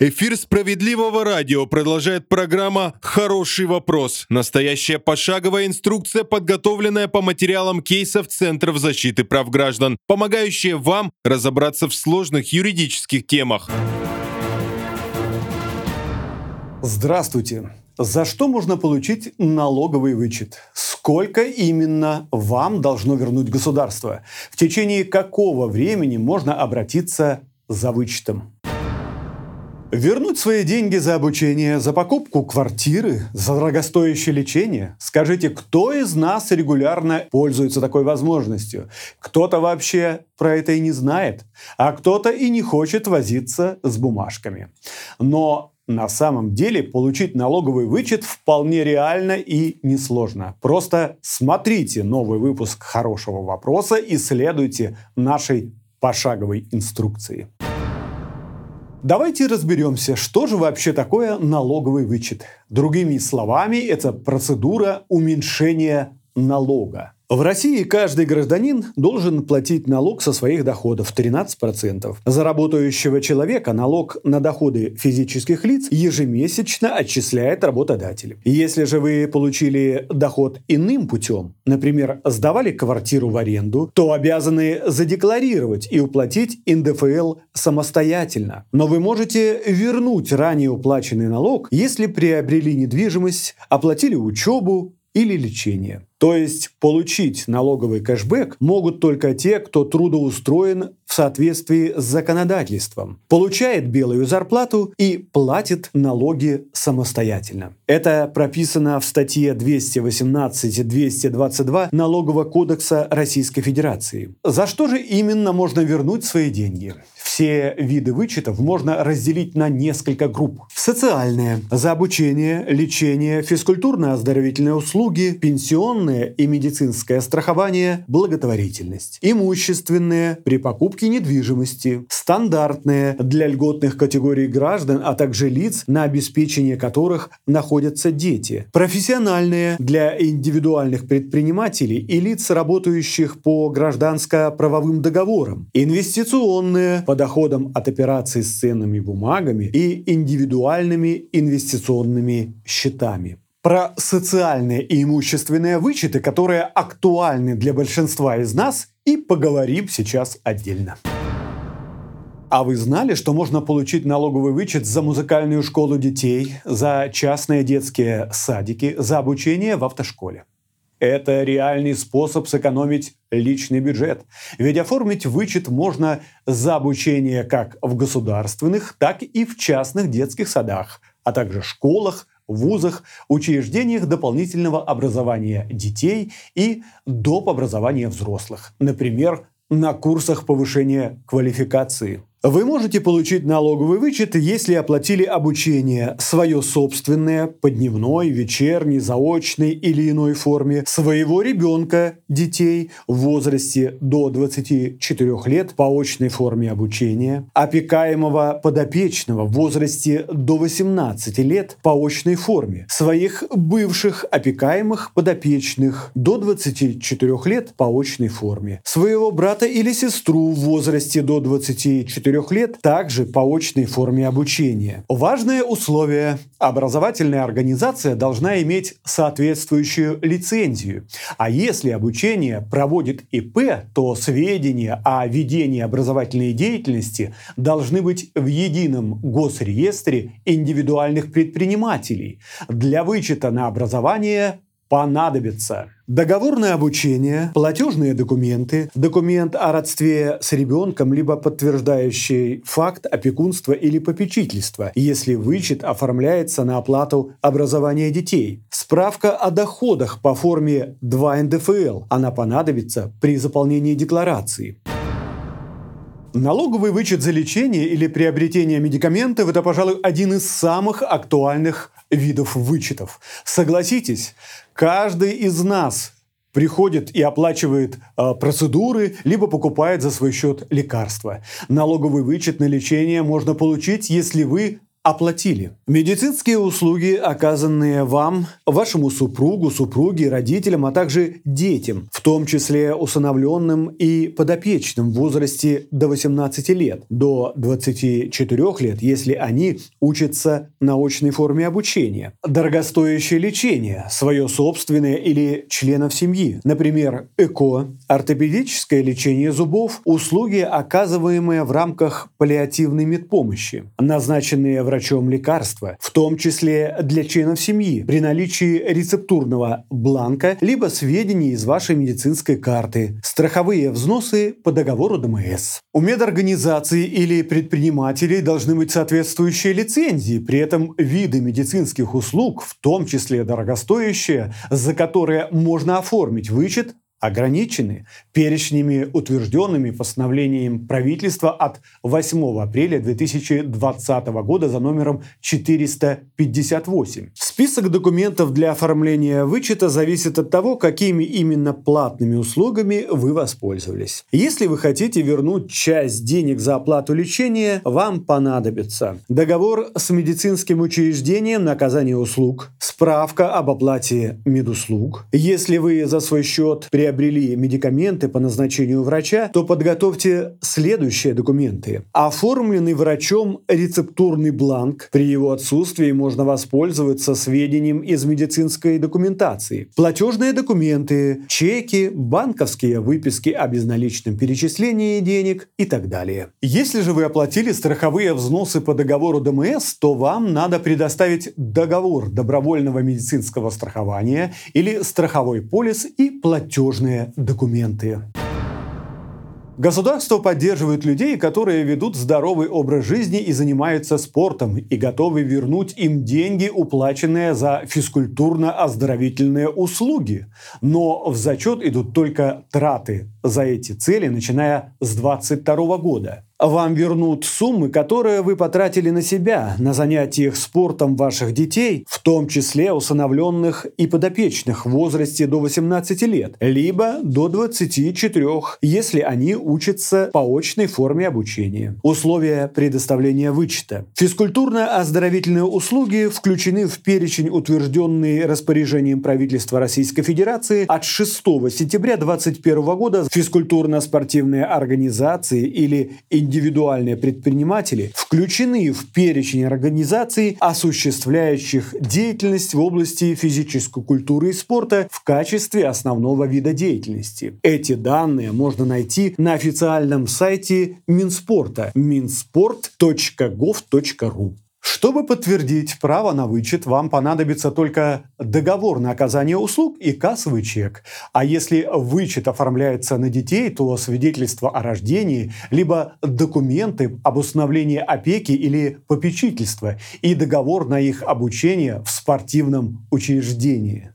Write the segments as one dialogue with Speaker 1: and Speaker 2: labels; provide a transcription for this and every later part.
Speaker 1: Эфир справедливого радио продолжает программа «Хороший вопрос». Настоящая пошаговая инструкция, подготовленная по материалам кейсов Центров защиты прав граждан, помогающая вам разобраться в сложных юридических темах.
Speaker 2: Здравствуйте. За что можно получить налоговый вычет? Сколько именно вам должно вернуть государство? В течение какого времени можно обратиться за вычетом? Вернуть свои деньги за обучение, за покупку квартиры, за дорогостоящее лечение? Скажите, кто из нас регулярно пользуется такой возможностью? Кто-то вообще про это и не знает, а кто-то и не хочет возиться с бумажками. Но на самом деле получить налоговый вычет вполне реально и несложно. Просто смотрите новый выпуск «Хорошего вопроса» и следуйте нашей пошаговой инструкции. Давайте разберемся, что же вообще такое налоговый вычет. Другими словами, это процедура уменьшения налога. В России каждый гражданин должен платить налог со своих доходов 13%. За работающего человека налог на доходы физических лиц ежемесячно отчисляет работодатель. Если же вы получили доход иным путем, например, сдавали квартиру в аренду, то обязаны задекларировать и уплатить НДФЛ самостоятельно. Но вы можете вернуть ранее уплаченный налог, если приобрели недвижимость, оплатили учебу или лечение. То есть получить налоговый кэшбэк могут только те, кто трудоустроен в соответствии с законодательством, получает белую зарплату и платит налоги самостоятельно. Это прописано в статье 218-222 Налогового кодекса Российской Федерации. За что же именно можно вернуть свои деньги? Все виды вычетов можно разделить на несколько групп. Социальные – за обучение, лечение, физкультурно-оздоровительные услуги, пенсионное и медицинское страхование, благотворительность. Имущественные – при покупке недвижимости. Стандартные – для льготных категорий граждан, а также лиц, на обеспечение которых находятся дети. Профессиональные – для индивидуальных предпринимателей и лиц, работающих по гражданско-правовым договорам. Инвестиционные – по доходам от операций с ценными бумагами и индивидуальными инвестиционными счетами. Про социальные и имущественные вычеты, которые актуальны для большинства из нас, и поговорим сейчас отдельно. А вы знали, что можно получить налоговый вычет за музыкальную школу детей, за частные детские садики, за обучение в автошколе? Это реальный способ сэкономить личный бюджет. Ведь оформить вычет можно за обучение как в государственных, так и в частных детских садах, а также школах, вузах, учреждениях дополнительного образования детей и доп. образования взрослых. Например, на курсах повышения квалификации. Вы можете получить налоговый вычет, если оплатили обучение свое собственное по дневной, вечерней, заочной или иной форме своего ребенка, детей в возрасте до 24 лет по очной форме обучения, опекаемого подопечного в возрасте до 18 лет по очной форме, своих бывших опекаемых подопечных до 24 лет по очной форме, своего брата или сестру в возрасте до 24 4 лет также по очной форме обучения. Важное условие – образовательная организация должна иметь соответствующую лицензию. А если обучение проводит ИП, то сведения о ведении образовательной деятельности должны быть в едином госреестре индивидуальных предпринимателей. Для вычета на образование понадобится договорное обучение, платежные документы, документ о родстве с ребенком, либо подтверждающий факт опекунства или попечительства, если вычет оформляется на оплату образования детей, справка о доходах по форме 2 НДФЛ, она понадобится при заполнении декларации. Налоговый вычет за лечение или приобретение медикаментов – это, пожалуй, один из самых актуальных видов вычетов. Согласитесь, каждый из нас приходит и оплачивает э, процедуры, либо покупает за свой счет лекарства. Налоговый вычет на лечение можно получить, если вы оплатили. Медицинские услуги, оказанные вам, вашему супругу, супруге, родителям, а также детям, в том числе усыновленным и подопечным в возрасте до 18 лет, до 24 лет, если они учатся на очной форме обучения. Дорогостоящее лечение, свое собственное или членов семьи, например, ЭКО, ортопедическое лечение зубов, услуги, оказываемые в рамках паллиативной медпомощи, назначенные врачом врачом лекарства, в том числе для членов семьи, при наличии рецептурного бланка либо сведений из вашей медицинской карты, страховые взносы по договору ДМС. У медорганизаций или предпринимателей должны быть соответствующие лицензии, при этом виды медицинских услуг, в том числе дорогостоящие, за которые можно оформить вычет ограничены перечнями, утвержденными постановлением правительства от 8 апреля 2020 года за номером 458. Список документов для оформления вычета зависит от того, какими именно платными услугами вы воспользовались. Если вы хотите вернуть часть денег за оплату лечения, вам понадобится договор с медицинским учреждением на оказание услуг, справка об оплате медуслуг. Если вы за свой счет при приобрели медикаменты по назначению врача, то подготовьте следующие документы. Оформленный врачом рецептурный бланк. При его отсутствии можно воспользоваться сведением из медицинской документации. Платежные документы, чеки, банковские выписки о безналичном перечислении денег и так далее. Если же вы оплатили страховые взносы по договору ДМС, то вам надо предоставить договор добровольного медицинского страхования или страховой полис и платеж нужные документы. Государство поддерживает людей, которые ведут здоровый образ жизни и занимаются спортом, и готовы вернуть им деньги, уплаченные за физкультурно-оздоровительные услуги. Но в зачет идут только траты за эти цели, начиная с 2022 года вам вернут суммы, которые вы потратили на себя, на занятиях спортом ваших детей, в том числе усыновленных и подопечных в возрасте до 18 лет, либо до 24, если они учатся по очной форме обучения. Условия предоставления вычета. Физкультурно-оздоровительные услуги включены в перечень, утвержденный распоряжением правительства Российской Федерации от 6 сентября 2021 года физкультурно-спортивные организации или индивидуальные предприниматели включены в перечень организаций, осуществляющих деятельность в области физической культуры и спорта в качестве основного вида деятельности. Эти данные можно найти на официальном сайте Минспорта minsport.gov.ru. Чтобы подтвердить право на вычет, вам понадобится только договор на оказание услуг и кассовый чек. А если вычет оформляется на детей, то свидетельство о рождении, либо документы об установлении опеки или попечительства и договор на их обучение в спортивном учреждении.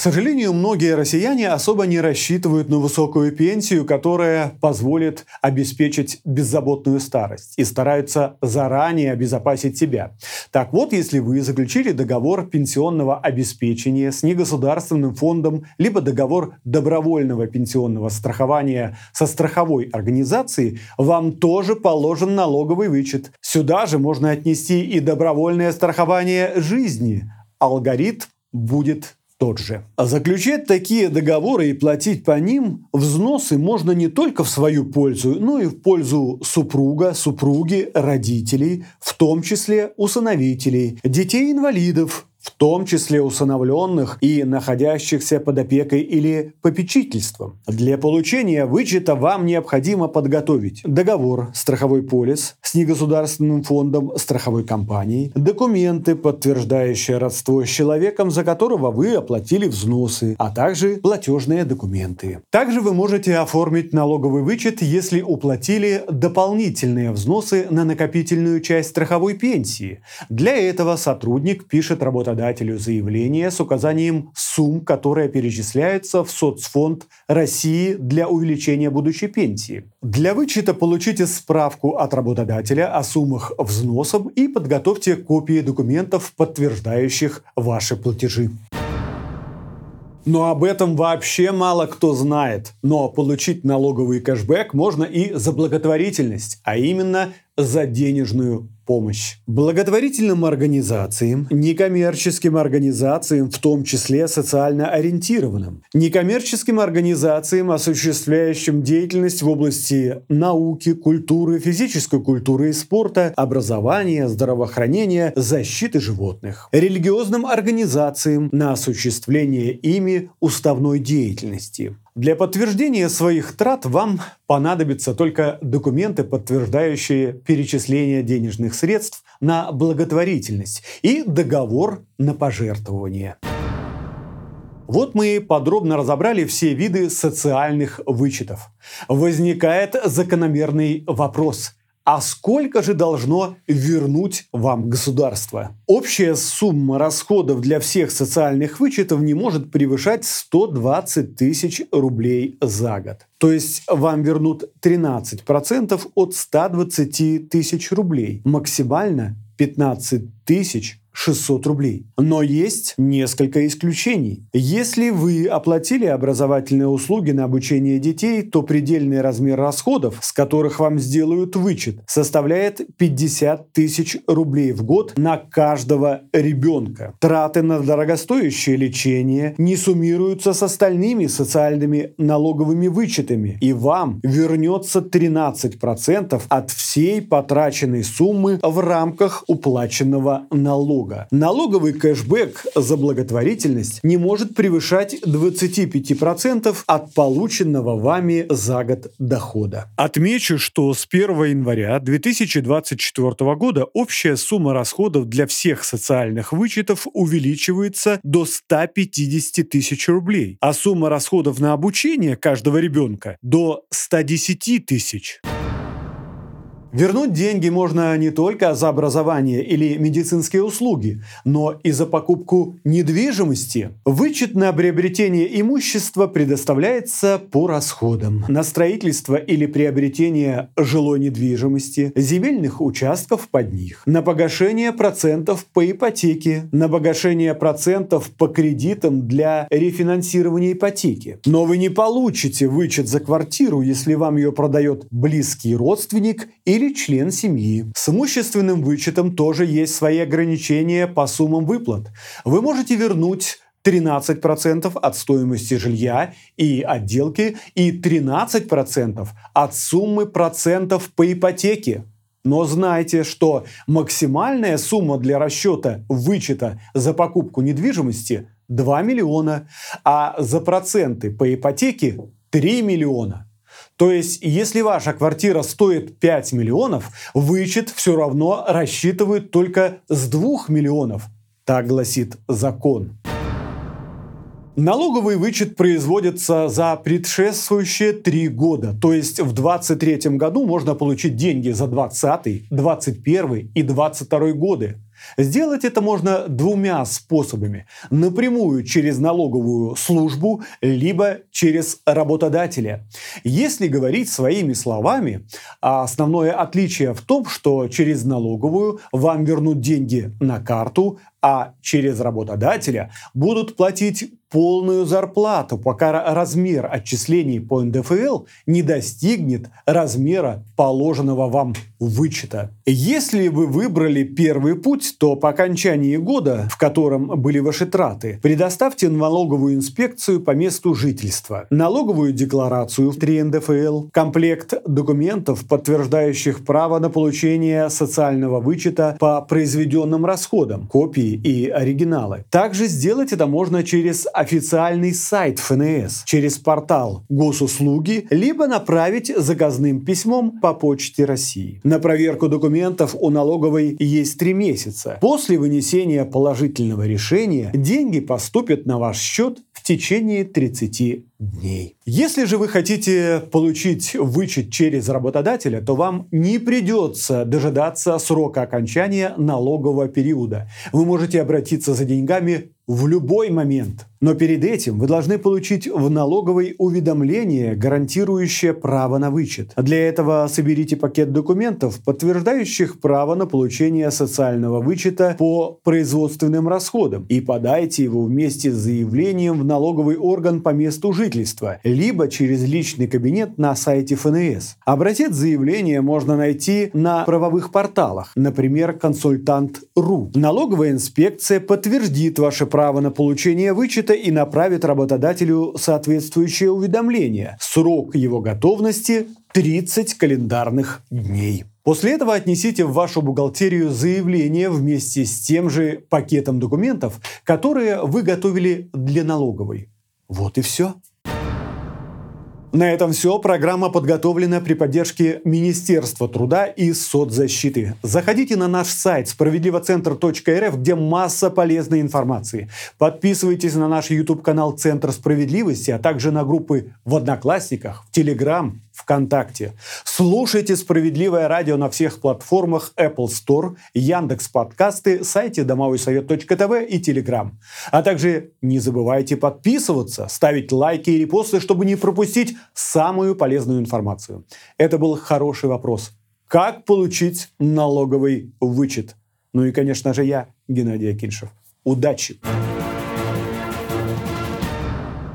Speaker 2: Сожалению, многие россияне особо не рассчитывают на высокую пенсию, которая позволит обеспечить беззаботную старость и стараются заранее обезопасить себя. Так вот, если вы заключили договор пенсионного обеспечения с негосударственным фондом, либо договор добровольного пенсионного страхования со страховой организацией, вам тоже положен налоговый вычет. Сюда же можно отнести и добровольное страхование жизни. Алгоритм будет тот же. А заключать такие договоры и платить по ним взносы можно не только в свою пользу, но и в пользу супруга, супруги, родителей, в том числе усыновителей, детей-инвалидов, в том числе усыновленных и находящихся под опекой или попечительством. Для получения вычета вам необходимо подготовить договор, страховой полис с негосударственным фондом страховой компании, документы, подтверждающие родство с человеком, за которого вы оплатили взносы, а также платежные документы. Также вы можете оформить налоговый вычет, если уплатили дополнительные взносы на накопительную часть страховой пенсии. Для этого сотрудник пишет работодателю работодателю заявление с указанием сумм, которые перечисляются в соцфонд России для увеличения будущей пенсии. Для вычета получите справку от работодателя о суммах взносов и подготовьте копии документов, подтверждающих ваши платежи. Но об этом вообще мало кто знает. Но получить налоговый кэшбэк можно и за благотворительность, а именно за денежную помощь. Благотворительным организациям, некоммерческим организациям, в том числе социально ориентированным, некоммерческим организациям, осуществляющим деятельность в области науки, культуры, физической культуры и спорта, образования, здравоохранения, защиты животных, религиозным организациям на осуществление ими уставной деятельности, для подтверждения своих трат вам понадобятся только документы, подтверждающие перечисление денежных средств на благотворительность и договор на пожертвование. Вот мы подробно разобрали все виды социальных вычетов. Возникает закономерный вопрос – а сколько же должно вернуть вам государство? Общая сумма расходов для всех социальных вычетов не может превышать 120 тысяч рублей за год. То есть вам вернут 13% от 120 тысяч рублей. Максимально 15 тысяч 600 рублей. Но есть несколько исключений. Если вы оплатили образовательные услуги на обучение детей, то предельный размер расходов, с которых вам сделают вычет, составляет 50 тысяч рублей в год на каждого ребенка. Траты на дорогостоящее лечение не суммируются с остальными социальными налоговыми вычетами, и вам вернется 13% от всей потраченной суммы в рамках уплаченного налога. Налоговый кэшбэк за благотворительность не может превышать 25% от полученного вами за год дохода. Отмечу, что с 1 января 2024 года общая сумма расходов для всех социальных вычетов увеличивается до 150 тысяч рублей, а сумма расходов на обучение каждого ребенка до 110 тысяч. Вернуть деньги можно не только за образование или медицинские услуги, но и за покупку недвижимости. Вычет на приобретение имущества предоставляется по расходам. На строительство или приобретение жилой недвижимости, земельных участков под них, на погашение процентов по ипотеке, на погашение процентов по кредитам для рефинансирования ипотеки. Но вы не получите вычет за квартиру, если вам ее продает близкий родственник или или член семьи. С имущественным вычетом тоже есть свои ограничения по суммам выплат. Вы можете вернуть 13% от стоимости жилья и отделки и 13% от суммы процентов по ипотеке. Но знайте, что максимальная сумма для расчета вычета за покупку недвижимости 2 миллиона, а за проценты по ипотеке 3 миллиона. То есть, если ваша квартира стоит 5 миллионов, вычет все равно рассчитывают только с 2 миллионов. Так гласит закон. Налоговый вычет производится за предшествующие три года. То есть в 2023 году можно получить деньги за 2020, 2021 и 2022 годы. Сделать это можно двумя способами. Напрямую через налоговую службу, либо через работодателя. Если говорить своими словами, основное отличие в том, что через налоговую вам вернут деньги на карту, а через работодателя будут платить полную зарплату, пока размер отчислений по НДФЛ не достигнет размера положенного вам вычета. Если вы выбрали первый путь, то по окончании года, в котором были ваши траты, предоставьте налоговую инспекцию по месту жительства, налоговую декларацию в 3 НДФЛ, комплект документов, подтверждающих право на получение социального вычета по произведенным расходам, копии и оригиналы. Также сделать это можно через официальный сайт ФНС, через портал госуслуги, либо направить заказным письмом по почте России. На проверку документов у налоговой есть три месяца. После вынесения положительного решения деньги поступят на ваш счет в течение 30 дней. Если же вы хотите получить вычет через работодателя, то вам не придется дожидаться срока окончания налогового периода. Вы можете обратиться за деньгами в любой момент. Но перед этим вы должны получить в налоговой уведомление, гарантирующее право на вычет. Для этого соберите пакет документов, подтверждающих право на получение социального вычета по производственным расходам, и подайте его вместе с заявлением в налоговый орган по месту жительства, либо через личный кабинет на сайте ФНС. Образец заявления можно найти на правовых порталах, например, консультант.ру. Налоговая инспекция подтвердит ваше право на получение вычета и направит работодателю соответствующее уведомление. Срок его готовности 30 календарных дней. После этого отнесите в вашу бухгалтерию заявление вместе с тем же пакетом документов, которые вы готовили для налоговой. Вот и все. На этом все. Программа подготовлена при поддержке Министерства труда и соцзащиты. Заходите на наш сайт справедливоцентр.рф, где масса полезной информации. Подписывайтесь на наш YouTube-канал «Центр справедливости», а также на группы в Одноклассниках, в Телеграм, ВКонтакте. Слушайте «Справедливое радио» на всех платформах Apple Store, Яндекс Подкасты, сайте домовойсовет.тв и Телеграм. А также не забывайте подписываться, ставить лайки и репосты, чтобы не пропустить самую полезную информацию. Это был хороший вопрос. Как получить налоговый вычет? Ну и, конечно же, я, Геннадий Акиншев. Удачи!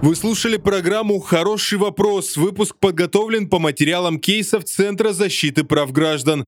Speaker 1: Вы слушали программу «Хороший вопрос». Выпуск подготовлен по материалам кейсов Центра защиты прав граждан.